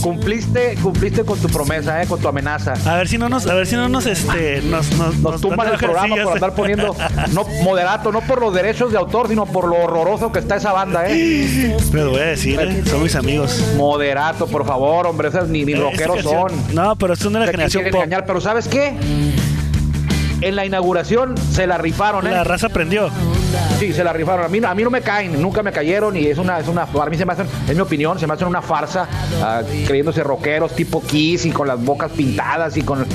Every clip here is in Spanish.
Cumpliste, cumpliste con tu promesa, eh, con tu amenaza. A ver si no nos, a ver si no nos, este, nos, nos, Nos tumban el programa por andar poniendo no moderato, no por los derechos de autor, sino por lo horroroso que está esa banda, eh. Pero voy a decir, eh, son mis amigos. Moderato, por favor, hombre, esas ni, ni rockeros son. No, pero es una de la generación pop. engañar, pero ¿sabes qué? En la inauguración se la rifaron, ¿eh? La raza aprendió. Sí, se la rifaron. A mí, a mí no me caen, nunca me cayeron y es una, es una, para mí se me hacen, es mi opinión, se me hacen una farsa, ah, creyéndose rockeros tipo Kiss y con las bocas pintadas y con...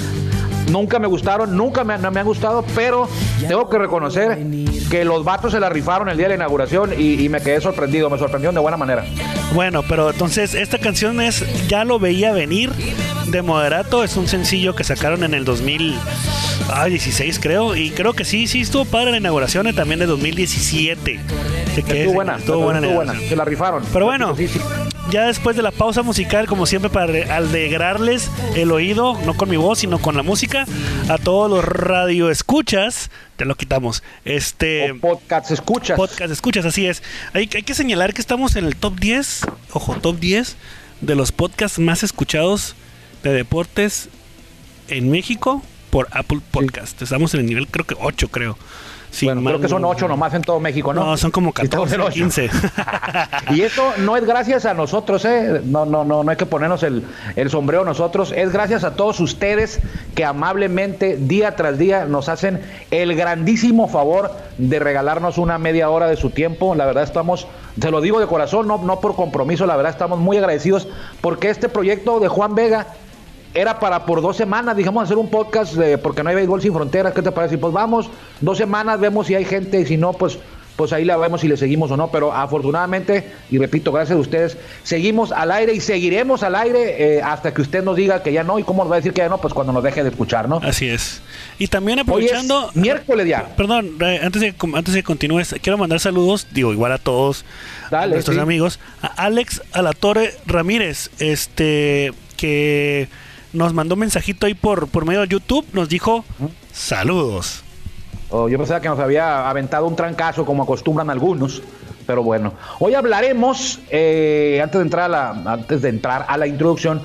Nunca me gustaron, nunca me, no me han gustado, pero tengo que reconocer que los vatos se la rifaron el día de la inauguración y, y me quedé sorprendido, me sorprendieron de buena manera. Bueno, pero entonces esta canción es Ya lo veía venir de Moderato. Es un sencillo que sacaron en el 2016, creo. Y creo que sí, sí estuvo padre la inauguración también de 2017. Así que Estuvo es- buena, estuvo buena estuvo buena, se la rifaron. Pero bueno, Sí, sí. Ya después de la pausa musical, como siempre, para alegrarles el oído, no con mi voz, sino con la música, a todos los radioescuchas, te lo quitamos. Este. O podcast escuchas. Podcast, escuchas, así es. Hay, hay que señalar que estamos en el top 10, ojo, top 10 de los podcasts más escuchados de deportes en México por Apple Podcast. Estamos en el nivel, creo que 8, creo. Si bueno, creo que son no- ocho nomás en todo México, ¿no? No, son como Estamos 14, en ocho. 15. y eso no es gracias a nosotros, ¿eh? No, no, no, no hay que ponernos el, el sombrero nosotros. Es gracias a todos ustedes que amablemente, día tras día, nos hacen el grandísimo favor de regalarnos una media hora de su tiempo. La verdad estamos, te lo digo de corazón, no, no por compromiso, la verdad estamos muy agradecidos porque este proyecto de Juan Vega era para por dos semanas, digamos, hacer un podcast de, porque no hay béisbol sin fronteras. ¿Qué te parece? Y Pues vamos, dos semanas, vemos si hay gente y si no, pues, pues ahí la vemos si le seguimos o no. Pero afortunadamente, y repito, gracias a ustedes, seguimos al aire y seguiremos al aire eh, hasta que usted nos diga que ya no. ¿Y cómo nos va a decir que ya no? Pues cuando nos deje de escuchar, ¿no? Así es. Y también Hoy es aprovechando. miércoles ya. Perdón, eh, antes de, antes de que continúes, quiero mandar saludos, digo, igual a todos a nuestros sí. amigos. A Alex Alatorre Ramírez, este, que nos mandó un mensajito ahí por, por medio de YouTube, nos dijo saludos. Oh, yo pensaba que nos había aventado un trancazo como acostumbran algunos, pero bueno. Hoy hablaremos, eh, antes, de entrar a la, antes de entrar a la introducción,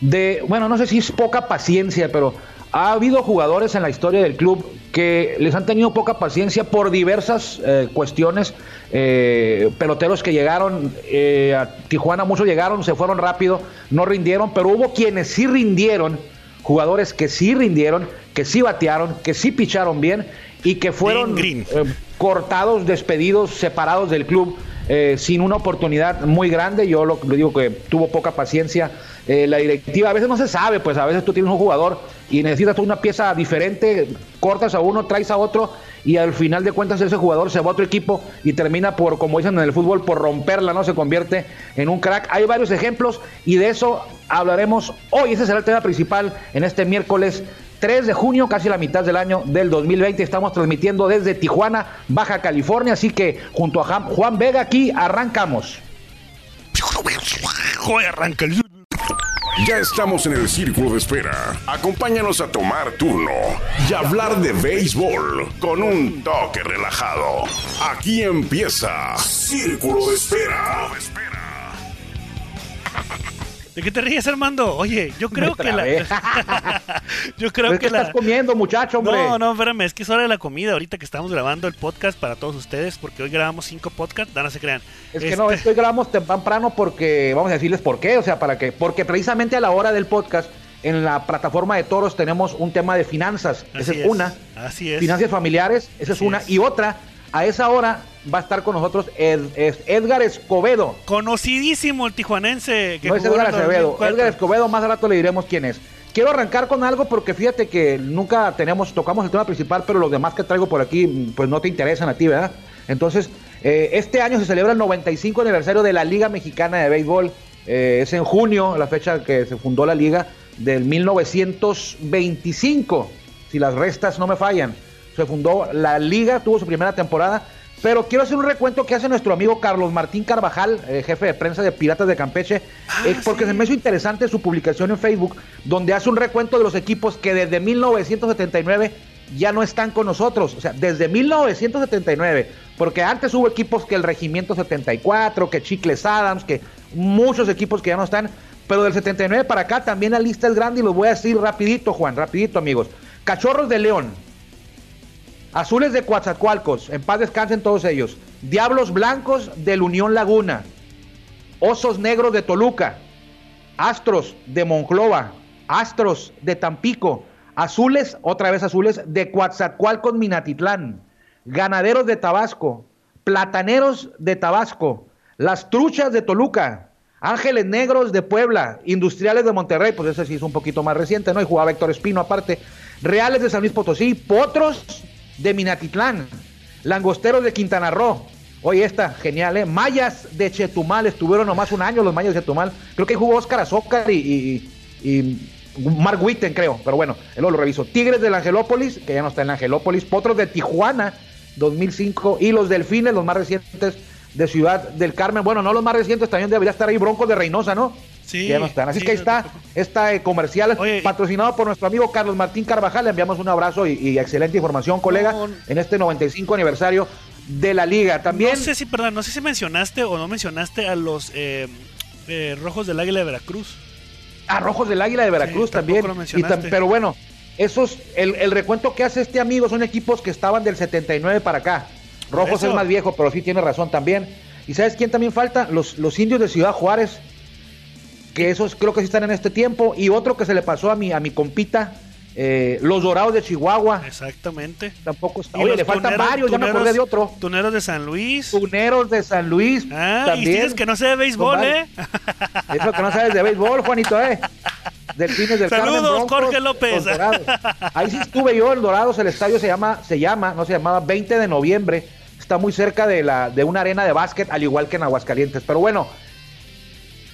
de, bueno, no sé si es poca paciencia, pero ha habido jugadores en la historia del club que les han tenido poca paciencia por diversas eh, cuestiones. eh, peloteros que llegaron eh, a Tijuana, muchos llegaron, se fueron rápido, no rindieron, pero hubo quienes sí rindieron jugadores que sí rindieron, que sí batearon, que sí picharon bien y que fueron Green, eh, cortados, despedidos, separados del club eh, sin una oportunidad muy grande. Yo lo, digo que tuvo poca paciencia eh, la directiva. A veces no se sabe, pues a veces tú tienes un jugador y necesitas una pieza diferente, cortas a uno, traes a otro y al final de cuentas ese jugador se va a otro equipo y termina por, como dicen en el fútbol, por romperla, ¿no? Se convierte en un crack. Hay varios ejemplos y de eso hablaremos hoy. Ese será el tema principal en este miércoles 3 de junio, casi la mitad del año del 2020. Estamos transmitiendo desde Tijuana, Baja California. Así que junto a Juan Vega aquí arrancamos. Joder, arranca el- Ya estamos en el círculo de espera. Acompáñanos a tomar turno y hablar de béisbol con un toque relajado. Aquí empieza Círculo de Espera. ¿De qué te ríes, Armando? Oye, yo creo que la. yo creo ¿Qué que la. estás comiendo, muchacho, hombre? No, no, espérame, es que es hora de la comida. Ahorita que estamos grabando el podcast para todos ustedes, porque hoy grabamos cinco podcasts, no, no se crean. Es que no, estoy grabamos temprano porque, vamos a decirles por qué, o sea, para que, porque precisamente a la hora del podcast, en la plataforma de toros tenemos un tema de finanzas, esa es, es, una, así es. finanzas familiares, esa es una, es. y otra, a esa hora va a estar con nosotros Ed- es Edgar Escobedo, Conocidísimo el tijuanense. Que no es Edgar 2004. Edgar Escobedo, más rato le diremos quién es. Quiero arrancar con algo porque fíjate que nunca tenemos, tocamos el tema principal, pero los demás que traigo por aquí, pues no te interesan a ti, ¿verdad? Entonces, eh, este año se celebra el 95 aniversario de la Liga Mexicana de Béisbol. Eh, es en junio, la fecha que se fundó la liga, del 1925, si las restas no me fallan. Se fundó la liga, tuvo su primera temporada. Pero quiero hacer un recuento que hace nuestro amigo Carlos Martín Carvajal, eh, jefe de prensa de Piratas de Campeche, eh, porque se me hizo interesante su publicación en Facebook, donde hace un recuento de los equipos que desde 1979 ya no están con nosotros. O sea, desde 1979, porque antes hubo equipos que el Regimiento 74, que Chicles Adams, que muchos equipos que ya no están, Pero del 79 para acá también la lista es grande y lo voy a decir rapidito, Juan, rapidito, amigos. Cachorros de León, Azules de Coatzacoalcos, en paz descansen todos ellos. Diablos Blancos del Unión Laguna, Osos Negros de Toluca, Astros de Monclova, Astros de Tampico, Azules, otra vez Azules, de Coatzacoalcos, Minatitlán, Ganaderos de Tabasco, Plataneros de Tabasco, Las Truchas de Toluca, Ángeles Negros de Puebla, Industriales de Monterrey, pues ese sí es un poquito más reciente, ¿no? Y jugaba Héctor Espino aparte, Reales de San Luis Potosí, Potros de Minatitlán, Langosteros de Quintana Roo. Oye, esta, genial, ¿eh? Mayas de Chetumal, estuvieron nomás un año los Mayas de Chetumal. Creo que jugó Oscar Azócar y, y, y Mark Witten, creo, pero bueno, luego lo reviso. Tigres del Angelópolis, que ya no está en Angelópolis. Potros de Tijuana, 2005. Y los Delfines, los más recientes de Ciudad del Carmen. Bueno, no los más recientes, también debería estar ahí Broncos de Reynosa, ¿no? Sí. ya no están. Así que ahí está, esta eh, comercial Oye, patrocinado por nuestro amigo Carlos Martín Carvajal. Le enviamos un abrazo y, y excelente información, colega, No. en este 95 aniversario de la liga. También, No sé si, perdón, no sé si mencionaste o no mencionaste a los eh, eh, Rojos del Águila de Veracruz. a Rojos del Águila de Veracruz Sí, también. tampoco lo Y tam- mencionaste. pero bueno, esos, el, el recuento que hace este amigo son equipos que estaban del 79 para acá. Rojos es más viejo, pero sí tiene razón también. ¿Y sabes quién también falta? Los, los indios de Ciudad Juárez, que esos creo que sí están en este tiempo. Y otro que se le pasó a mi, a mi compita, eh, los Dorados de Chihuahua. Exactamente. Tampoco está. Y Oye, le faltan tuneros- varios, ya me acordé de otro. Tuneros de San Luis. Tuneros de San Luis. Ah, y también. dices que no sé de béisbol, ¿eh? Eso que no sabes de béisbol, Juanito, ¿eh? Delfines del Saludos, Carmen, Broncos, Jorge López. Ahí sí estuve yo en Dorados, el estadio se llama, se llama, no se llamaba 20 de noviembre. Está muy cerca de la de una arena de básquet, al igual que en Aguascalientes. Pero bueno,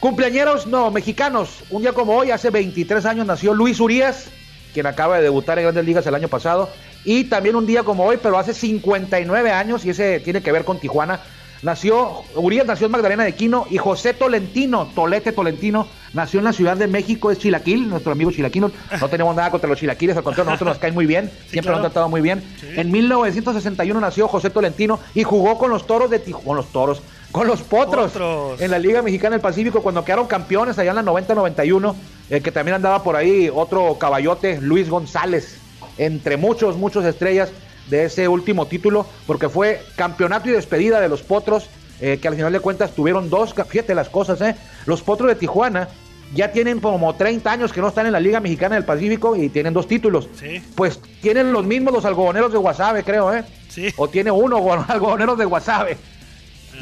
cumpleañeros, no, mexicanos. Un día como hoy, hace 23 años nació Luis Urias, quien acaba de debutar en Grandes Ligas el año pasado. Y también un día como hoy, pero hace 59 años, y ese tiene que ver con Tijuana, nació, Urias nació en Magdalena de Quino y José Tolentino, Tolete Tolentino, nació en la Ciudad de México, es Chilaquil, nuestro amigo Chilaquino. No tenemos nada contra los chilaquiles, al contrario, nosotros nos caen muy bien, siempre claro. nos han tratado muy bien. Sí. En 1961 nació José Tolentino y jugó con los toros de Tijuana, con los toros, con los potros, Potros. en la Liga Mexicana del Pacífico cuando quedaron campeones allá en la 90-91, eh, que también andaba por ahí otro caballote, Luis González, entre muchos, muchos estrellas de ese último título, porque fue campeonato y despedida de los potros, eh, que al final de cuentas tuvieron dos, fíjate las cosas, ¿eh? Los potros de Tijuana ya tienen como 30 años que no están en la Liga Mexicana del Pacífico y tienen dos títulos. Sí. Pues tienen los mismos los algodoneros de Guasave, creo, ¿eh? Sí. O tiene uno, algodoneros de Guasave.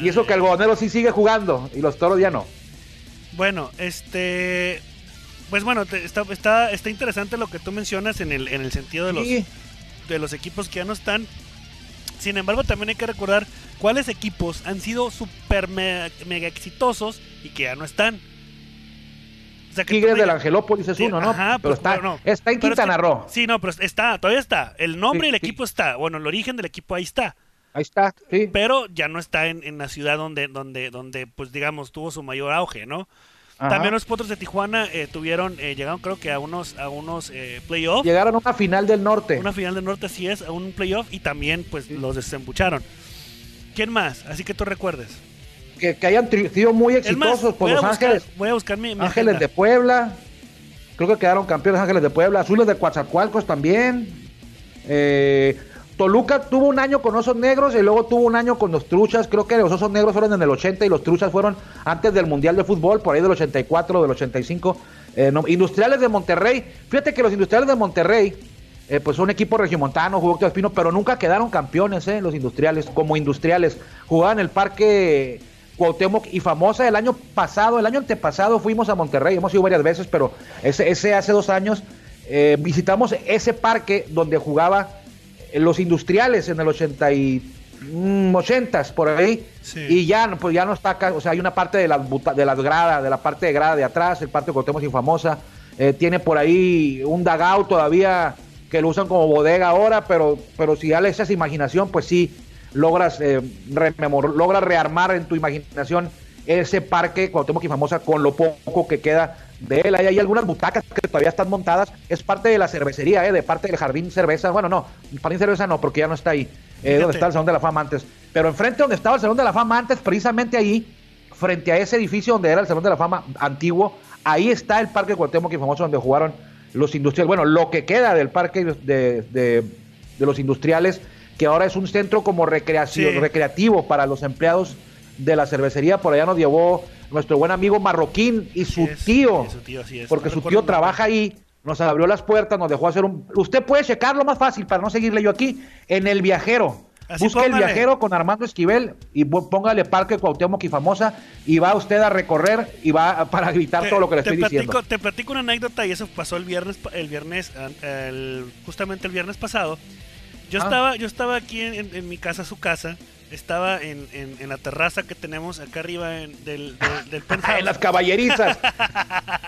Y eso que el algodonero sí sigue jugando y los toros ya no. Bueno, este. Pues bueno, te- está, está, está interesante lo que tú mencionas en el, en el sentido de los, Sí. de los equipos que ya no están. Sin embargo, también hay que recordar cuáles equipos han sido super me- mega exitosos y que ya no están. O sea, que tú Tigres del Angelópolis es Sí, uno, ¿no? ajá, pero pues, está, bueno, está en pero es Quintana que- Roo. Sí, no, pero está, todavía está. El nombre Sí, y el sí. equipo está. Bueno, el origen del equipo ahí está. Ahí está, sí. Pero ya no está en, en la ciudad donde, donde, donde, pues digamos, tuvo su mayor auge, ¿no? Ajá. También los potros de Tijuana eh, tuvieron, eh, llegaron creo que a unos, a unos eh, playoffs. Llegaron a una final del norte. Una final del norte así es, a un playoff y también pues los desembucharon. ¿Quién más? Así que tú recuerdes. Que, que hayan sido muy más, exitosos por Los buscar, Ángeles. voy a buscar mi, mi Ángeles de. Puebla. Creo que quedaron campeones Ángeles de Puebla. Azules de Coatzacoalcos también. Eh, Toluca tuvo un año con Osos Negros y luego tuvo un año con los Truchas. Creo que los Osos Negros fueron en el 80 y los Truchas fueron antes del Mundial de Fútbol, por ahí del 84 del 85. Eh, industriales de Monterrey. Fíjate que los Industriales de Monterrey, eh, pues son equipo regiomontano, jugó Héctor Espino, pero nunca quedaron campeones, eh, los Industriales, como Industriales. Jugaban en el Parque Cuauhtémoc y famosa el año pasado, el año antepasado fuimos a Monterrey, hemos ido varias veces, pero ese, hace dos años eh, visitamos ese parque donde jugaba los industriales en el 80 y mm, 80s por ahí Sí. y ya no, pues ya no está acá, o sea hay una parte de las buta- de las gradas de la parte de grada de atrás el parque Cuauhtémoc y famosa eh, tiene por ahí un dagao todavía que lo usan como bodega ahora pero pero si ya le echas imaginación pues sí logras eh, rememor- logras rearmar en tu imaginación ese parque Cuauhtémoc y famosa con lo poco que queda de él. Ahí hay algunas butacas que todavía están montadas. Es parte de la cervecería, ¿eh? de parte del jardín cerveza. Bueno, no, jardín cerveza no, porque ya no está ahí. Eh, donde está el Salón de la Fama antes. Pero enfrente donde estaba el Salón de la Fama antes, precisamente ahí, frente a ese edificio donde era el Salón de la Fama antiguo, Ahí está el Parque Cuauhtémoc y famoso donde jugaron los industriales. Bueno, lo que queda del Parque de, de, los industriales, que ahora es un centro como recreación, recreativo para los empleados de la cervecería. Por allá nos llevó nuestro buen amigo Marroquín y su tío, porque su tío trabaja ahí nos abrió las puertas, nos dejó hacer un... Usted puede checarlo más fácil para no seguirle yo aquí, en El Viajero. Busque El Viajero con Armando Esquivel y póngale Parque Cuauhtémoc y Famosa y va usted a recorrer y va para gritar todo lo que le estoy diciendo. Te platico una anécdota y eso pasó el viernes, el viernes, justamente el viernes pasado. Yo ah. estaba, yo estaba aquí en, mi casa, su casa, estaba en, la terraza que tenemos acá arriba del, del, del penthouse. en las caballerizas.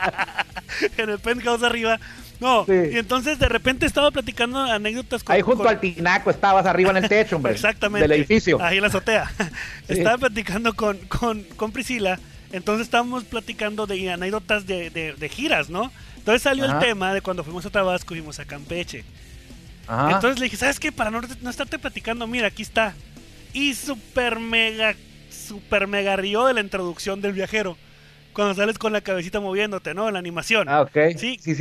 en el penthouse arriba. No, y entonces de repente estaba platicando anécdotas con, Ahí junto al tinaco estabas arriba en el techo, hombre. Exactamente. Del edificio. Ahí en la azotea. Estaba platicando con, con, con, Priscila. Entonces estábamos platicando de anécdotas de, de, giras, ¿no? Entonces salió el tema de cuando fuimos a Tabasco y fuimos a Campeche. Entonces le dije, ¿sabes qué? Para no, no estarte platicando, mira, aquí está. Y super mega, super mega río de la introducción del viajero cuando sales con la cabecita moviéndote, ¿no? En la animación. Ah, ok. Sí, sí,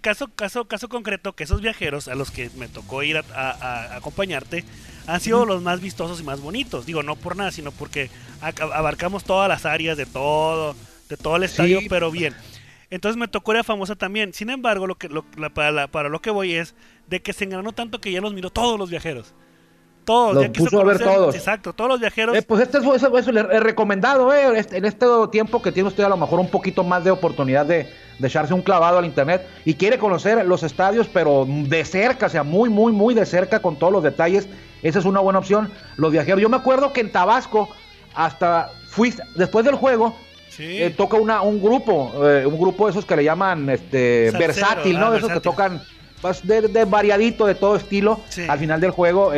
caso, caso, caso concreto, que esos viajeros a los que me tocó ir a, acompañarte han sido los más vistosos y más bonitos. Digo, no por nada, sino porque abarcamos todas las áreas de todo, de todo el estadio, pero bien. Entonces me tocó ir a famosa también. Sin embargo, lo que, para, para, lo que voy es de que se engranó tanto que ya los miró todos los viajeros. Todos, los puso a ver todos. Exacto, todos los viajeros. Eh, pues este es eso, es recomendado, eh, en este tiempo que tiene usted a lo mejor un poquito más de oportunidad de, echarse un clavado al internet y quiere conocer los estadios, pero de cerca, o sea, muy, muy, muy de cerca con todos los detalles. Esa es una buena opción. Los viajeros. Yo me acuerdo que en Tabasco, hasta fui, después del juego, eh, toca una, un grupo, un grupo de esos que le llaman este versátil, ¿no? de esos que tocan pues, de, variadito, de todo estilo, al final del juego.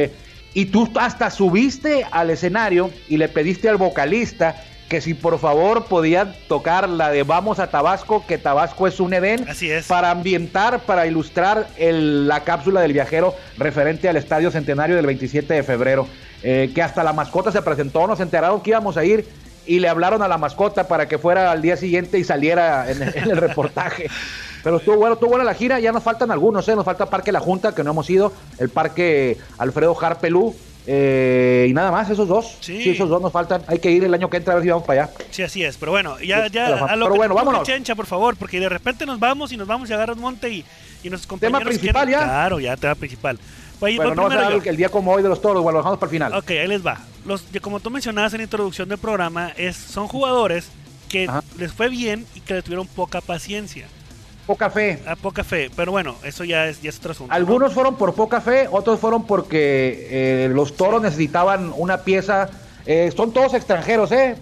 Y tú hasta subiste al escenario y le pediste al vocalista que si por favor podía tocar la de Vamos a Tabasco, que Tabasco es un Edén, Así es. para ambientar, para ilustrar la cápsula del viajero referente al Estadio Centenario del 27 de febrero, eh, que hasta la mascota se presentó, nos enteraron que íbamos a ir y le hablaron a la mascota para que fuera al día siguiente y saliera en el reportaje. Pero estuvo bueno, estuvo buena la gira, ya nos faltan algunos, ¿eh? Nos falta Parque La Junta, que no hemos ido, el Parque Alfredo Harpelú, eh, y nada más, esos dos. Sí. esos dos nos faltan. Hay que ir el año que entra a ver si vamos para allá. Sí, así es. Pero bueno, ya, ya a lo pero bueno, vámonos. Chencha, por favor, porque de repente nos vamos y nos vamos y agarras monte y, y nos Tema principal ya. Claro, ya, tema principal. bueno, no a el, el día como hoy de los toros, bueno, lo dejamos para el final. Ok, ahí les va. Los, como tú mencionabas en la introducción del programa, es, son jugadores que les fue bien y que le tuvieron poca paciencia poca fe. A poca fe, pero bueno, eso ya es, ya es otro asunto. Algunos fueron por poca fe, otros fueron porque eh, los toros necesitaban una pieza. Eh, son todos extranjeros, ¿eh?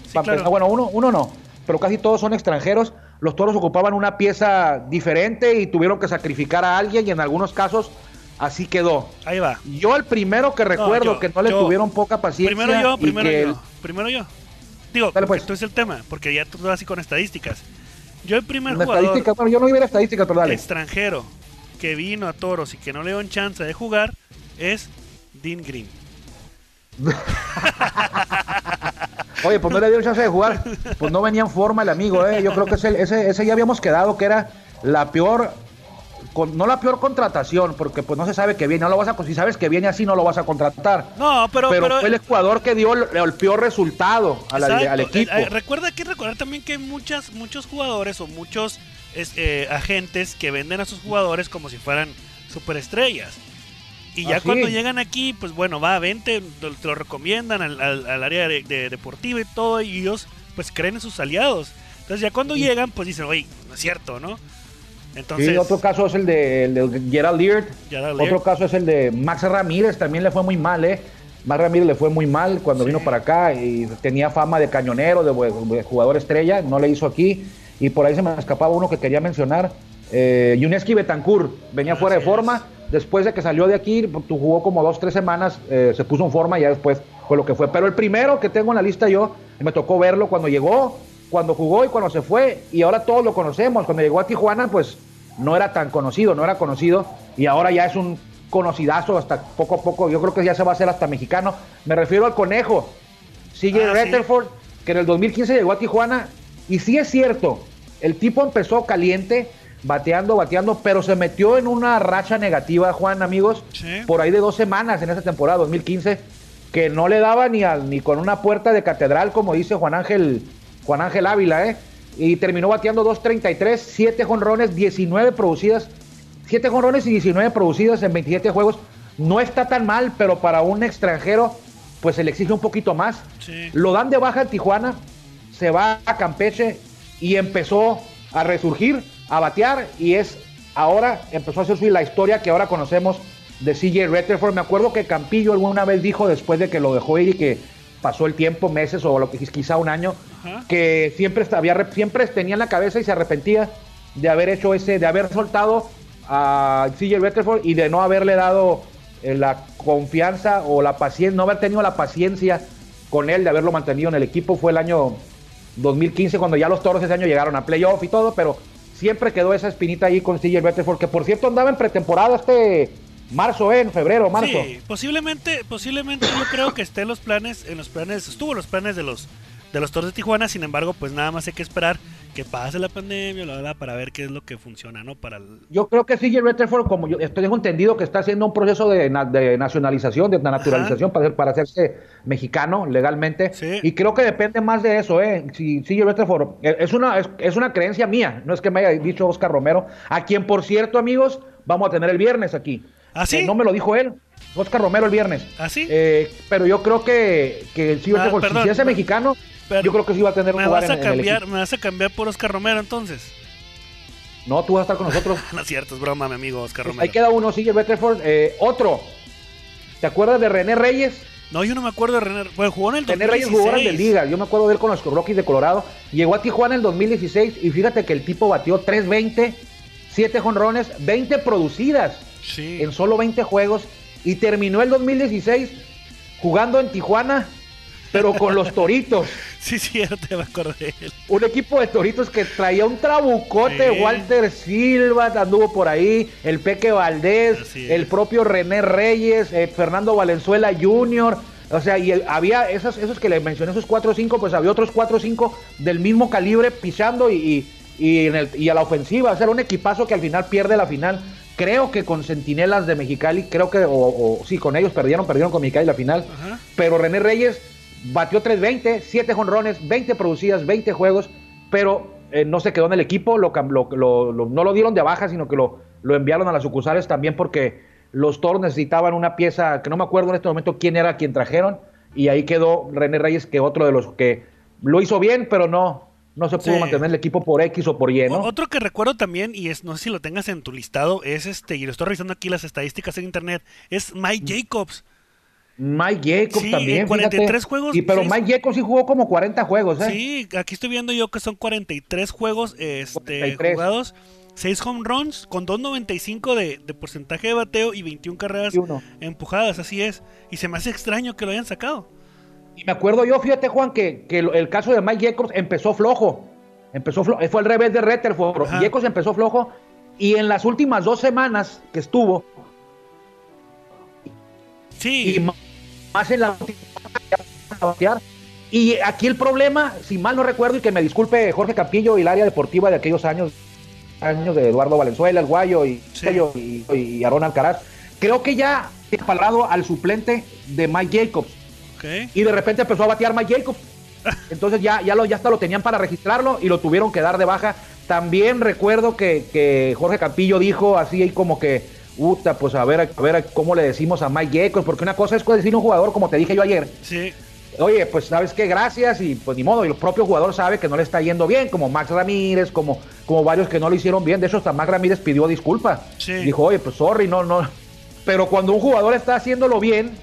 Bueno, uno, uno no, pero casi todos son extranjeros. Los toros ocupaban una pieza diferente y tuvieron que sacrificar a alguien y en algunos casos así quedó. Ahí va. Yo el primero que recuerdo que no le tuvieron poca paciencia. Primero yo, primero yo. Primero yo. Digo, pues. esto es el tema, porque ya tú así con estadísticas. Yo el primer jugador bueno, yo no iba a estadísticas, pero dale. extranjero que vino a Toros y que no le dio chance de jugar es Dean Green. Oye, pues no le dieron chance de jugar. Pues no venía en forma el amigo, ¿eh? Yo creo que ese, ese, ese ya habíamos quedado que era la peor no la peor contratación, porque pues no se sabe que viene, no lo vas a, si sabes que viene así no lo vas a contratar. No, pero, pero, fue el jugador que dio el, peor resultado al equipo. Eh, recuerda que recordar también que hay muchas, muchos jugadores o muchos eh, agentes que venden a sus jugadores como si fueran superestrellas. Y ya ah, cuando llegan aquí, pues bueno, va, vente, te lo recomiendan al, al, área de, deportiva y todo, y ellos pues creen en sus aliados. Entonces ya cuando llegan, pues dicen, oye, no es cierto, ¿no? Entonces, otro caso es el de, Gerald Leard. Otro caso es el de Max Ramírez, también le fue muy mal, ¿eh? Max Ramírez le fue muy mal cuando vino para acá y tenía fama de cañonero, de, jugador estrella, no le hizo aquí. Y por ahí se me escapaba uno que quería mencionar, eh, Yuneski Betancourt, venía fuera de forma. Después de que salió de aquí, pues, jugó como dos, tres semanas, eh, se puso en forma y ya después fue lo que fue. Pero el primero que tengo en la lista yo, me tocó verlo cuando llegó, cuando jugó y cuando se fue, y ahora todos lo conocemos. Cuando llegó a Tijuana, pues no era tan conocido, no era conocido, y ahora ya es un conocidazo hasta poco a poco, yo creo que ya se va a hacer hasta mexicano. Me refiero al conejo, sigue ah, Rutherford, que en el 2015 llegó a Tijuana, y sí es cierto el tipo empezó caliente, bateando, bateando, pero se metió en una racha negativa, Juan, amigos, por ahí de dos semanas en esa temporada 2015, que no le daba ni, ni con una puerta de catedral, como dice Juan Ángel, Juan Ángel Ávila, ¿eh? Y terminó bateando 2.33, 7 jonrones, 19 producidas, 7 jonrones y 19 producidas en 27 juegos. No está tan mal, pero para un extranjero, pues se le exige un poquito más. Lo dan de baja en Tijuana, se va a Campeche y empezó a resurgir, a batear y es ahora empezó a hacer la historia que ahora conocemos de CJ Rutherford. Me acuerdo que Campillo alguna vez dijo después de que lo dejó ir y que pasó el tiempo, meses o lo que quizá un año, que siempre había, siempre tenía en la cabeza y se arrepentía de haber hecho ese, de haber soltado a CJ Rutherford y de no haberle dado eh, la confianza o la paciencia, no haber tenido la paciencia con él de haberlo mantenido en el equipo. Fue el año 2015 cuando ya los toros ese año llegaron a playoff y todo, pero siempre quedó esa espinita ahí con CJ Rutherford, que por cierto andaba en pretemporada este marzo, ¿eh? en febrero, marzo. Sí, posiblemente, posiblemente yo creo que esté en los planes, en los planes, estuvo en los planes de los de los Toros de Tijuana, sin embargo, pues nada más hay que esperar que pase la pandemia, la verdad, para ver qué es lo que funciona, ¿no? Para Yo creo que CJ Rutherford, como yo estoy entendido que está haciendo un proceso de, nacionalización, de naturalización para, para hacerse mexicano legalmente, y creo que depende más de eso, ¿eh? Si CJ Rutherford, eh, es una, es, una creencia mía, no es que me haya dicho Oscar Romero, a quien, por cierto, amigos, vamos a tener el viernes aquí. ¿Ah, sí? no me lo dijo él. Oscar Romero el viernes. ¿Ah, sí? Eh, pero yo creo que, que el CJ Rutherford, si es mexicano, yo creo que sí va a tener un lugar vas a cambiar, ¿Me vas a cambiar por Oscar Romero entonces? No, tú vas a estar con nosotros. no es cierto, es broma, mi amigo Oscar pues Romero. Ahí queda uno, sigue Betterford. Eh, otro. ¿Te acuerdas de René Reyes? No, yo no me acuerdo de René. Bueno, jugó en el 2016. René Reyes jugó en la Liga. Yo me acuerdo de él con los Rockies de Colorado. Llegó a Tijuana en el 2016 y fíjate que el tipo batió 3.20, 7 jonrones, 20 producidas sí. en solo 20 juegos y terminó el 2016 jugando en Tijuana pero con los toritos. Sí, cierto, me acordé. Un equipo de toritos que traía un trabucote, Walter Silva anduvo por ahí, el Peque Valdés, el propio René Reyes, eh, Fernando Valenzuela Jr., o sea, y había esos, esos que le mencioné, esos 4 o 5, pues había otros 4 o 5 del mismo calibre pisando y, y, en el, y a la ofensiva. O sea, era un equipazo que al final pierde la final. Creo que con Centinelas de Mexicali, creo que, o, sí, con ellos perdieron, perdieron con Mexicali la final. Pero René Reyes batió 320, 7 jonrones, 20 producidas, 20 juegos, pero eh, no se quedó en el equipo, lo, no lo dieron de baja, sino que lo, lo enviaron a las sucursales también porque los Toros necesitaban una pieza que no me acuerdo en este momento quién era quien trajeron, y ahí quedó René Reyes, que otro de los que lo hizo bien, pero no, no se pudo mantener el equipo por X o por Y, ¿no? Otro que recuerdo también, y es, no sé si lo tengas en tu listado, es este, y lo estoy revisando aquí las estadísticas en internet, es Mike mm. Jacobs. Mike Jacobs también. 43 juegos. Y, pero Mike Jacobs sí jugó como 40 juegos, ¿eh? Sí, aquí estoy viendo yo que son 43 juegos este, jugados. 6 home runs con 2.95 de, de porcentaje de bateo y 21 carreras empujadas, así es. Y se me hace extraño que lo hayan sacado. Y me acuerdo yo, fíjate Juan, que, que el caso de Mike Jacobs empezó flojo. Empezó flojo. Fue al revés de Retterford. Jacobs empezó flojo. Y en las últimas dos semanas que estuvo. Sí. más en la y aquí el problema, si mal no recuerdo, y que me disculpe Jorge Campillo y el área deportiva de aquellos años, años de Eduardo Valenzuela, el Guayo y, y, y Aarón Alcaraz, creo que ya he parado al suplente de Mike Jacobs. Y de repente empezó a batear Mike Jacobs. Entonces ya, ya, lo, ya hasta lo tenían para registrarlo y lo tuvieron que dar de baja. También recuerdo que, que Jorge Campillo dijo así como que Uta, pues a ver, a ver cómo le decimos a Mike Jacobs, porque una cosa es decir un jugador, como te dije yo ayer. Sí. Oye, pues sabes qué, gracias, y pues ni modo, y el propio jugador sabe que no le está yendo bien, como Max Ramírez, como, como varios que no lo hicieron bien. De hecho, hasta Max Ramírez pidió disculpas. Sí. Dijo, oye, pues sorry, no, no. Pero cuando un jugador está haciéndolo bien,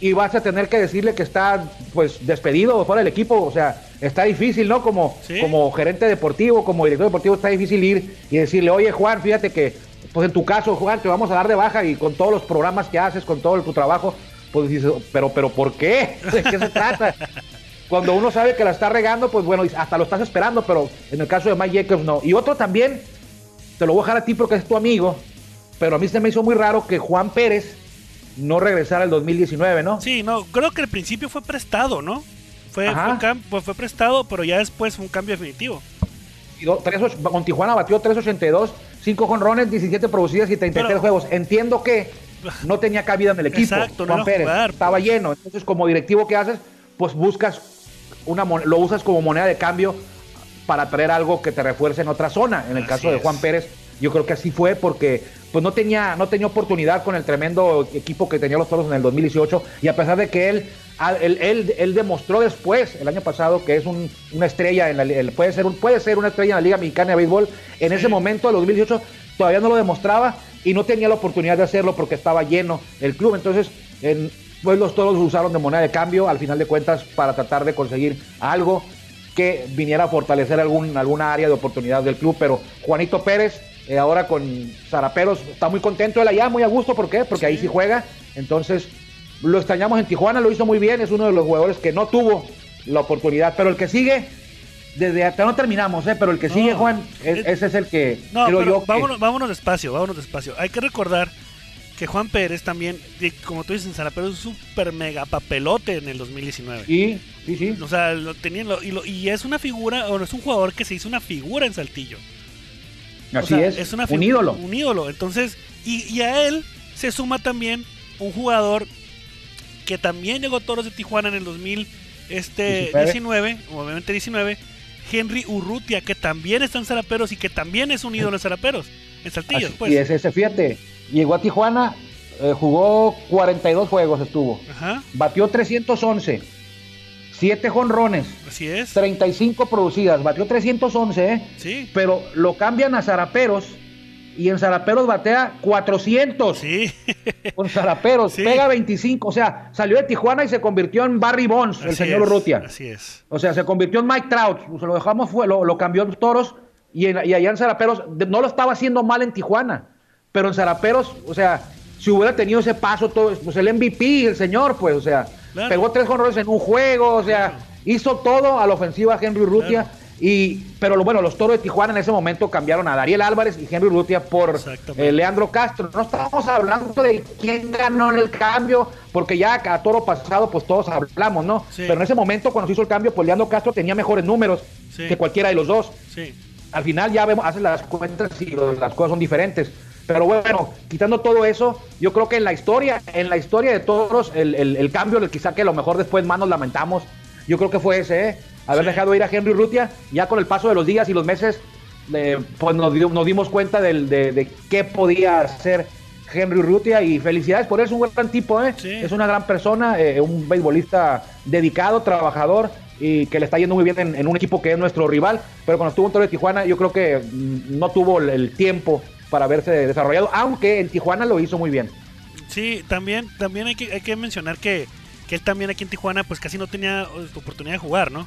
y vas a tener que decirle que está pues despedido fuera del equipo, o sea, está difícil, ¿no? Como, como gerente deportivo, como director deportivo, está difícil ir y decirle, oye Juan, fíjate que pues en tu caso, Juan, te vamos a dar de baja y con todos los programas que haces, con todo tu trabajo, pues dices, pero, pero ¿por qué? ¿De qué se trata? Cuando uno sabe que la está regando, pues bueno, hasta lo estás esperando, pero en el caso de Mike Jacobs no. Y otro también, te lo voy a dejar a ti porque es tu amigo, pero a mí se me hizo muy raro que Juan Pérez no regresara el 2019, ¿no? Sí, no, creo que al principio fue prestado, ¿no? Fue, fue, fue, prestado, pero ya después fue un cambio definitivo. con Tijuana batió 382, 5 jonrones, 17 producidas y 33 juegos. Entiendo que no tenía cabida en el equipo. Exacto, Juan Pérez estaba pues. lleno. Entonces, como directivo, ¿qué haces? Pues buscas una lo usas como moneda de cambio para traer algo que te refuerce en otra zona. En el caso de Juan Pérez, yo creo que así fue porque pues no tenía, no tenía oportunidad con el tremendo equipo que tenía los toros en el 2018 y a pesar de que él, él, él, demostró después, el año pasado, que es una estrella, en la, puede, ser un, puede ser una estrella en la Liga Mexicana de Béisbol, en ese momento, el 2018, todavía no lo demostraba y no tenía la oportunidad de hacerlo porque estaba lleno el club. Entonces, pues los toros usaron de moneda de cambio, al final de cuentas, para tratar de conseguir algo que viniera a fortalecer algún, alguna área de oportunidad del club. Pero Juanito Pérez, eh, ahora con Zaraperos, está muy contento él allá, muy a gusto. ¿Por qué? Porque ahí sí juega. Entonces, lo extrañamos en Tijuana, lo hizo muy bien. Es uno de los jugadores que no tuvo la oportunidad. Pero el que sigue, desde hasta no terminamos, ¿eh? pero el que sigue, Juan, ese es el que no, creo yo. Vámonos, vámonos despacio, vámonos despacio. Hay que recordar que Juan Pérez también, como tú dices en Zaraperos, es un super mega papelote en el 2019. Sí, sí, sí. O sea, lo tenían, y, y, es una figura, o es un jugador que se hizo una figura en Saltillo. Así es, es una un ídolo. Un ídolo. Entonces, y, a él se suma también un jugador que también llegó a Toros de Tijuana en el 2019, este, obviamente 19, Henry Urrutia, que también está en Zaraperos y que también es un ídolo en Zaraperos, en Saltillo. Pues. Y es ese, fíjate, llegó a Tijuana, eh, jugó 42 juegos, estuvo. Ajá. Batió 311, 7 jonrones. Así es. 35 producidas, batió 311, ¿eh? Sí. Pero lo cambian a Zaraperos y en Zaraperos batea 400. Sí. Con Zaraperos, pega 25. O sea, salió de Tijuana y se convirtió en Barry Bonds, el señor Urrutia. Así es. O sea, se convirtió en Mike Trout. Se lo dejamos, fue, lo, lo cambió en Toros y, y allá en Zaraperos no lo estaba haciendo mal en Tijuana. Pero en Zaraperos, o sea, si hubiera tenido ese paso, todo, pues el MVP, el señor, pues, o sea, pegó tres jonrones en un juego, o sea, hizo todo a la ofensiva Henry Urrutia. Y, pero bueno, los toros de Tijuana en ese momento cambiaron a Dariel Álvarez y Henry Rutia por eh, Leandro Castro. No estamos hablando de quién ganó en el cambio, porque ya a toro pasado, pues todos hablamos, ¿no? Pero en ese momento, cuando se hizo el cambio, pues Leandro Castro tenía mejores números que cualquiera de los dos. Al final ya vemos, hacen las cuentas y las cosas son diferentes. Pero bueno, quitando todo eso, yo creo que en la historia, en la historia de todos, el, el, cambio, el quizá que a lo mejor después más nos lamentamos, yo creo que fue ese, ¿eh? haber dejado ir a Henry Rutia, ya con el paso de los días y los meses, pues nos, dimos cuenta de, qué podía hacer Henry Rutia y felicidades por eso, es un gran tipo, ¿eh? es una gran persona, eh, un beisbolista dedicado, trabajador y que le está yendo muy bien en, un equipo que es nuestro rival, pero cuando estuvo en Toro de Tijuana yo creo que mm, no tuvo el, tiempo para haberse desarrollado, aunque en Tijuana lo hizo muy bien. Sí, también, también hay que, hay que mencionar que, que él también aquí en Tijuana pues casi no tenía oportunidad de jugar, ¿no?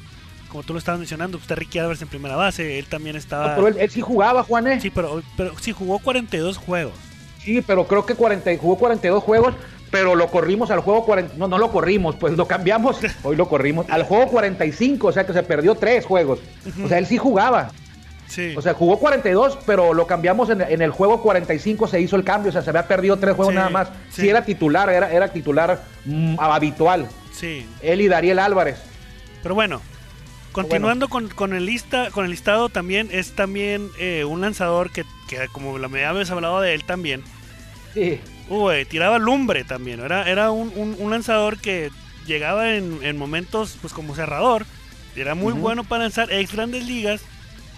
como tú lo estabas mencionando, pues, está Ricky Álvarez en primera base, él también estaba... pero él, sí jugaba, Juan, ¿eh? Sí, pero, pero sí jugó 42 juegos. Sí, pero creo que 40, jugó 42 juegos, pero lo corrimos al juego 40, no, no lo corrimos, pues lo cambiamos, hoy lo corrimos, al juego 45, o sea que se perdió tres juegos. O sea, él sí jugaba. Sí. O sea, jugó 42, pero lo cambiamos en, el juego 45, se hizo el cambio, o sea, se había perdido tres juegos nada más. Sí. era titular, era, era titular mm, habitual. Sí. Él y Dariel Álvarez. Pero bueno, Continuando con, con, el lista, con el listado también es también eh, un lanzador que, como la me habías hablado de él también. Sí. Uy, tiraba lumbre también. Era, era un, un, lanzador que llegaba en, en, momentos pues como cerrador. Era muy bueno para lanzar ex grandes ligas.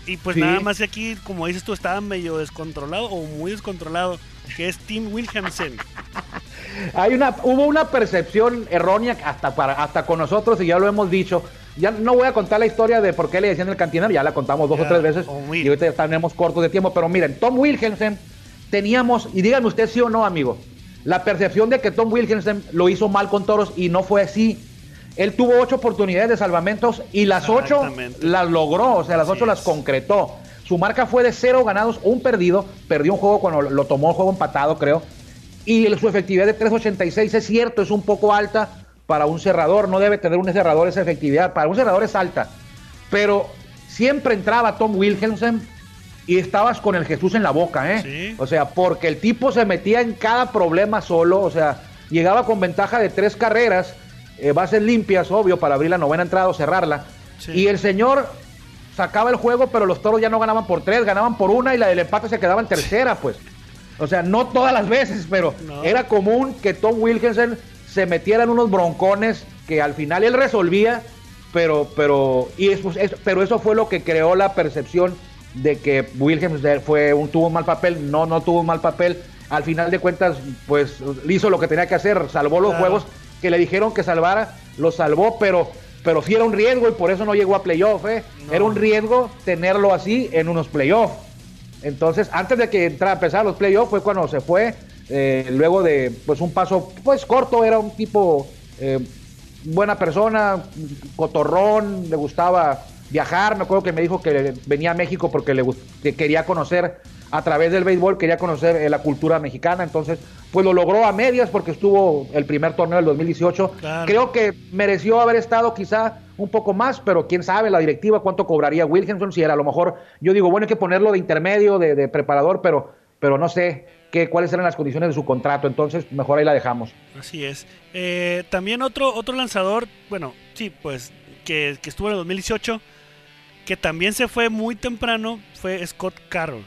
Y pues nada más que aquí, como dices tú, estaba medio descontrolado o muy descontrolado. Que es Tim Wilhelmsen. Hay una, hubo una percepción errónea hasta para, hasta con nosotros, y ya lo hemos dicho, ya no voy a contar la historia de por qué le decían el cantinero, ya la contamos dos o tres veces oh, y ahorita ya tenemos cortos de tiempo, pero miren, Tom Wilkinson teníamos, y díganme usted sí o no, amigo, la percepción de que Tom Wilkinson lo hizo mal con toros y no fue así. Él tuvo ocho oportunidades de salvamentos y las ocho las logró, o sea, las ocho las concretó. Su marca fue de cero ganados, un perdido. Perdió un juego cuando lo tomó el juego empatado, creo. Y su efectividad de 3.86 es cierto, es un poco alta, para un cerrador, no debe tener un cerrador esa efectividad, para un cerrador es alta, pero siempre entraba Tom Wilhelmsen y estabas con el Jesús en la boca, ¿eh? O sea, porque el tipo se metía en cada problema solo, o sea, llegaba con ventaja de tres carreras, eh, bases limpias, obvio, para abrir la novena entrada o cerrarla, y el señor sacaba el juego, pero los toros ya no ganaban por tres, ganaban por una y la del empate se quedaba en tercera, pues. O sea, no todas las veces, pero era común que Tom Wilkinson se metiera en unos broncones que al final él resolvía, pero, pero, y eso, pero eso fue lo que creó la percepción de que Wilkinson fue un, tuvo un mal papel. No, no tuvo un mal papel. Al final de cuentas, pues hizo lo que tenía que hacer, salvó los juegos que le dijeron que salvara, lo salvó, pero pero sí era un riesgo y por eso no llegó a playoff. ¿eh? Era un riesgo tenerlo así en unos playoffs. Entonces, antes de que entrara a empezar los playoffs fue cuando se fue. Eh, luego de pues un paso pues corto, era un tipo eh, buena persona, cotorrón, le gustaba viajar. Me acuerdo que me dijo que venía a México porque le que quería conocer a través del béisbol, quería conocer eh, la cultura mexicana. Entonces, pues lo logró a medias porque estuvo el primer torneo del 2018. Creo que mereció haber estado quizá un poco más, pero quién sabe la directiva cuánto cobraría Wilkinson, si era a lo mejor, yo digo, bueno, hay que ponerlo de intermedio, de, preparador, pero, pero no sé qué, cuáles eran las condiciones de su contrato, entonces mejor ahí la dejamos. Así es. Eh, también otro, otro lanzador, bueno, sí, pues que, que estuvo en el 2018, que también se fue muy temprano, fue Scott Carroll.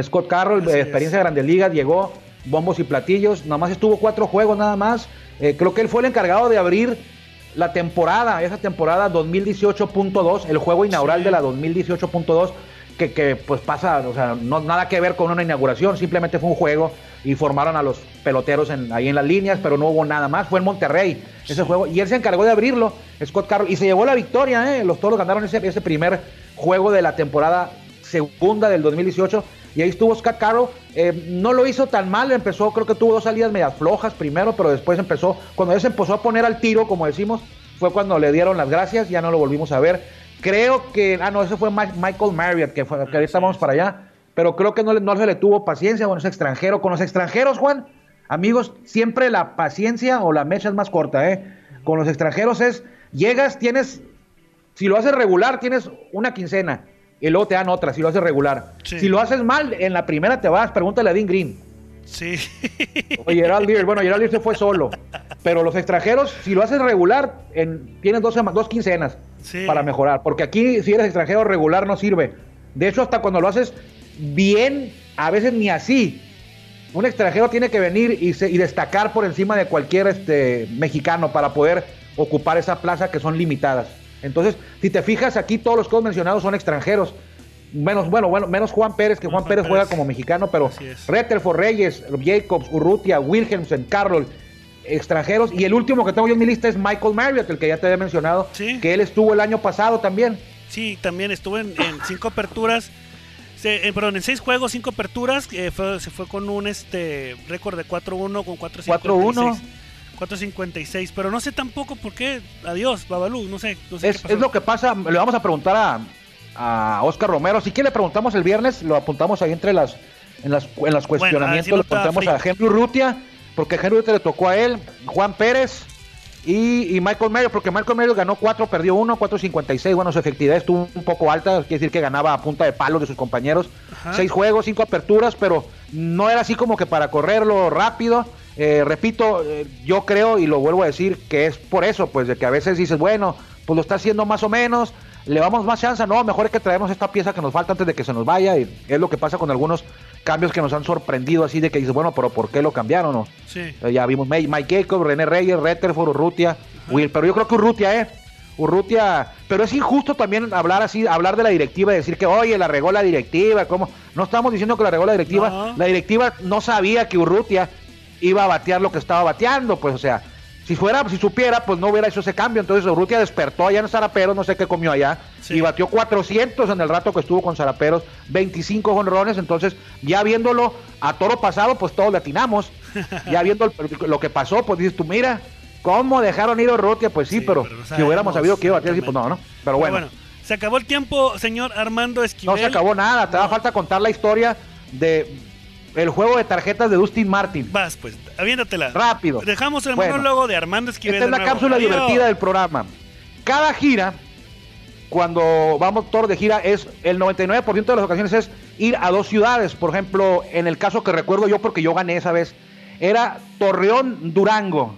Scott Carroll, de experiencia de Grandes Ligas, llegó bombos y platillos, nada más estuvo cuatro juegos nada más. Eh, creo que él fue el encargado de abrir la temporada, esa temporada 2018.2, el juego inaugural de la 2018.2, que, que, pues pasa, o sea, no nada que ver con una inauguración, simplemente fue un juego y formaron a los peloteros en, ahí en las líneas, pero no hubo nada más, fue en Monterrey ese juego, y él se encargó de abrirlo, Scott Carroll, y se llevó la victoria, ¿eh? los toros ganaron ese, ese primer juego de la temporada segunda del 2018 y ahí estuvo Scott Carroll. Eh, no lo hizo tan mal, empezó, creo que tuvo dos salidas medias flojas primero, pero después empezó, cuando él se empezó a poner al tiro, como decimos, fue cuando le dieron las gracias, ya no lo volvimos a ver. Creo que, ah, no, ese fue Michael Marriott, que, fue, que ahorita vamos para allá, pero creo que no, no se le tuvo paciencia, bueno, es extranjero. Con los extranjeros, Juan, amigos, siempre la paciencia o la mecha es más corta, ¿eh? Con los extranjeros es, llegas, tienes, si lo haces regular, tienes una quincena y luego te dan otra si lo haces regular. Si lo haces mal, en la primera te vas, pregúntale a Dean Green. Sí. Oye, Gerald Lear, bueno, Gerald Lear se fue solo. Pero los extranjeros, si lo haces regular, en, tienes dos, dos quincenas para mejorar. Porque aquí, si eres extranjero regular, no sirve. De hecho, hasta cuando lo haces bien, a veces ni así. Un extranjero tiene que venir y, y destacar por encima de cualquier este, mexicano para poder ocupar esa plaza que son limitadas. Entonces, si te fijas, aquí todos los que hemos mencionado son extranjeros. Menos, bueno, bueno, menos Juan Pérez, que Juan, Pérez, juega como mexicano, pero Retterford, Reyes, Jacobs, Urrutia, Wilhelmsen, Carroll, extranjeros. Y el último que tengo yo en mi lista es Michael Marriott, el que ya te había mencionado, que él estuvo el año pasado también. Sí, también estuvo en, cinco aperturas. Eh, perdón, en seis juegos, cinco aperturas. Eh, se fue con un este récord de 4-1 con 4-1. 4.56, pero no sé tampoco por qué. Adiós, Babalú, no sé. es, lo que pasa, le vamos a preguntar a, a Oscar Romero. Si que le preguntamos el viernes, lo apuntamos ahí entre las en las, en los cuestionamientos, le preguntamos a Henry Rutia, porque Henry Rutia le tocó a él, Juan Pérez y, Michael Mayer, porque Michael Mayer ganó 4, perdió 1, 4.56. Bueno, su efectividad estuvo un poco alta, quiere decir que ganaba a punta de palo de sus compañeros. Seis juegos, cinco aperturas, pero no era así como que para correrlo rápido. Eh, repito, eh, yo creo y lo vuelvo a decir que es por eso, pues de que a veces dices, bueno, pues lo está haciendo más o menos, le damos más chance, no, mejor es que traemos esta pieza que nos falta antes de que se nos vaya y es lo que pasa con algunos cambios que nos han sorprendido así de que dices, bueno, pero ¿por qué lo cambiaron? No? Sí. Eh, ya vimos Mike Jacobs, René Reyes, Retterford, Urrutia, Will, pero yo creo que Urrutia, eh, Urrutia, pero es injusto también hablar así, hablar de la directiva y decir que, oye, la regó la directiva, ¿cómo? No estamos diciendo que la regó la directiva, la directiva no sabía que Urrutia iba a batear lo que estaba bateando, pues, o sea, si fuera, si supiera, pues no hubiera hecho ese cambio. Entonces Urrutia despertó allá en Zaraperos, no sé qué comió allá, y batió 400 en el rato que estuvo con Zaraperos, 25 jonrones. Entonces, ya viéndolo a toro pasado, pues todos le atinamos. ya viendo lo que pasó, pues dices tú, mira, ¿cómo dejaron ir a Urrutia? Pues sí, pero, si hubiéramos sabido que iba a batear, pues no, ¿no? Pero bueno. Se acabó el tiempo, señor Armando Esquivel. No se acabó nada, te da falta contar la historia de el juego de tarjetas de Dustin Martin. Vas, pues, aviéntatela. Rápido. Dejamos el monólogo de Armando Esquivel. Esta es la cápsula divertida del programa. Cada gira, cuando vamos todos de gira, es el 99% de las ocasiones es ir a dos ciudades. Por ejemplo, en el caso que recuerdo yo, porque yo gané esa vez, era Torreón Durango.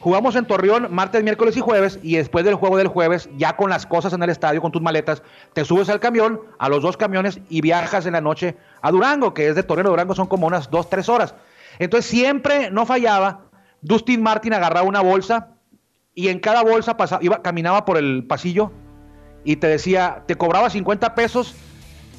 Jugamos en Torreón martes, miércoles y jueves y después del juego del jueves, ya con las cosas en el estadio, con tus maletas, te subes al camión, a los dos camiones y viajas en la noche a Durango, que es de Torreón a Durango, son como unas dos, tres horas. Entonces siempre no fallaba, Dustin Martin agarraba una bolsa y en cada bolsa iba, caminaba por el pasillo y te decía, te cobraba 50 pesos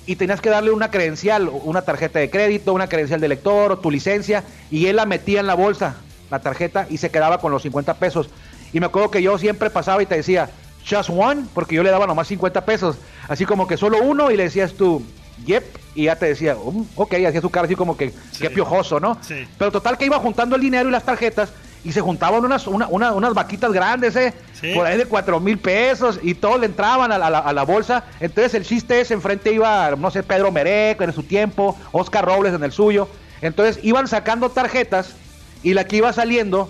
y tenías que darle una credencial, una tarjeta de crédito, una credencial de lector o tu licencia y él la metía en la bolsa la tarjeta y se quedaba con los 50 pesos. Y me acuerdo que yo siempre pasaba y te decía, just one, porque yo le daba nomás 50 pesos. Así como que solo uno y le decías tú, yep, y ya te decía, um, ok, hacía su cara así como que, qué piojoso, ¿no? Pero total que iba juntando el dinero y las tarjetas y se juntaban unas, unas vaquitas grandes, ¿eh? Por ahí de cuatro mil pesos y todos le entraban a la, a la, bolsa. Entonces el chiste es, enfrente iba, no sé, Pedro Merec en su tiempo, Oscar Robles en el suyo. Entonces iban sacando tarjetas y la que iba saliendo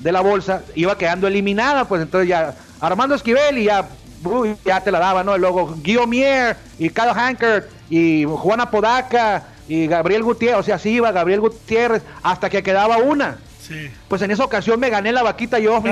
de la bolsa iba quedando eliminada, pues entonces ya Armando Esquivel y ya, ya te la daba, ¿no? Y luego Guillaumier y Kyle Hanker y Juana Podaca y Gabriel Gutiérrez, o sea, así iba Gabriel Gutiérrez hasta que quedaba una. Pues en esa ocasión me gané la vaquita yo,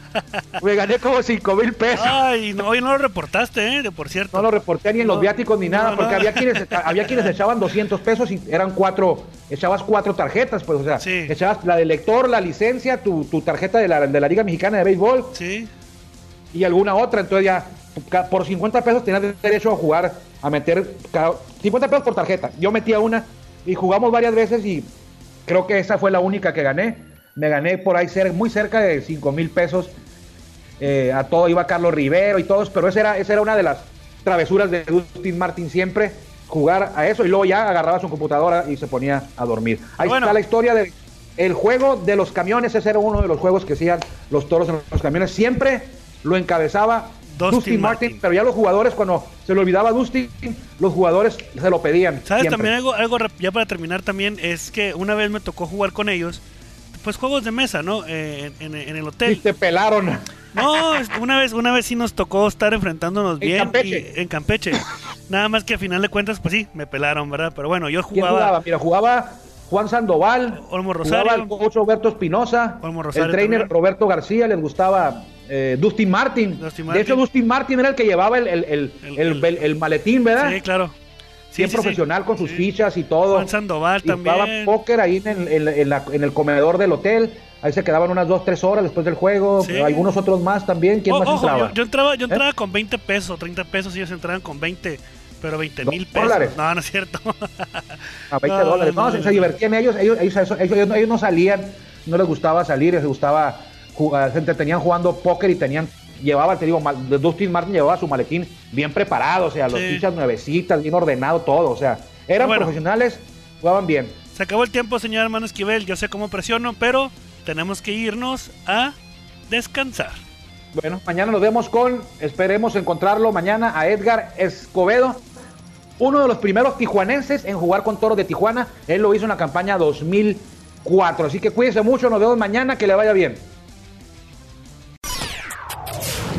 me gané como 5 mil pesos. Ay, no, hoy no lo reportaste, ¿eh? por cierto. No lo reporté ni en los viáticos ni nada, porque había quienes había quienes echaban 200 pesos y eran cuatro, echabas cuatro tarjetas, pues, o sea, echabas la del lector, la licencia, tu, tarjeta de la, de la Liga Mexicana de Béisbol. Sí. Y alguna otra, entonces ya por 50 pesos tenías derecho a jugar, a meter 50 pesos por tarjeta. Yo metía una y jugamos varias veces y creo que esa fue la única que gané me gané por ahí ser, muy cerca de 5 mil pesos. Eh, a todo iba Carlos Rivero y todos, pero esa era, esa era una de las travesuras de Dustin Martin siempre, jugar a eso y luego ya agarraba su computadora y se ponía a dormir. Ahí está la historia del el juego de los camiones, ese era uno de los juegos que hacían los toros en los camiones, siempre lo encabezaba Dustin, Martin, pero ya los jugadores cuando se le olvidaba Dustin, los jugadores se lo pedían. ¿Sabes también algo, algo, ya para terminar también, es que una vez me tocó jugar con ellos pues juegos de mesa, ¿no? Eh, en, el hotel. Y te pelaron. No, una vez, una vez sí nos tocó estar enfrentándonos bien. En Campeche. en Campeche. Nada más que a final de cuentas, pues sí, me pelaron, ¿verdad? Pero bueno, yo jugaba. jugaba? Mira, jugaba Juan Sandoval. Olmo Rosario. Jugaba el coach Roberto Espinosa. El trainer Roberto García, les gustaba eh, Dustin, Martin. De hecho, Dustin Martin era el que llevaba el, el, el, el maletín, ¿verdad? Sí, claro. Sí, profesional con sus fichas y todo. Juan Sandoval y también. Jugaba póker ahí en, en, el comedor del hotel. Ahí se quedaban unas 2, 3 horas después del juego. Algunos otros más también. ¿Quién más entraba? Yo, entraba, yo ¿Eh? entraba con 20 pesos, 30 pesos ellos entraban con 20. Pero 20 mil pesos. ¿Dólares? No, no es cierto. A 20 dólares. No, se, divertían ellos ellos, ellos, ellos, no salían, no les gustaba salir, les gustaba jugar, se entretenían jugando póker y tenían llevaba, te digo, Dustin Martin llevaba su maletín bien preparado, o sea, los fichas nuevecitas, bien ordenado todo, o sea, eran profesionales, jugaban bien. Se acabó el tiempo, señor hermano Esquivel, yo sé cómo presiono, pero tenemos que irnos a descansar. Bueno, mañana nos vemos con, esperemos encontrarlo mañana, a Edgar Escobedo, uno de los primeros tijuanenses en jugar con Toro de Tijuana. Él lo hizo en la campaña 2004. Así que cuídense mucho, nos vemos mañana, que le vaya bien.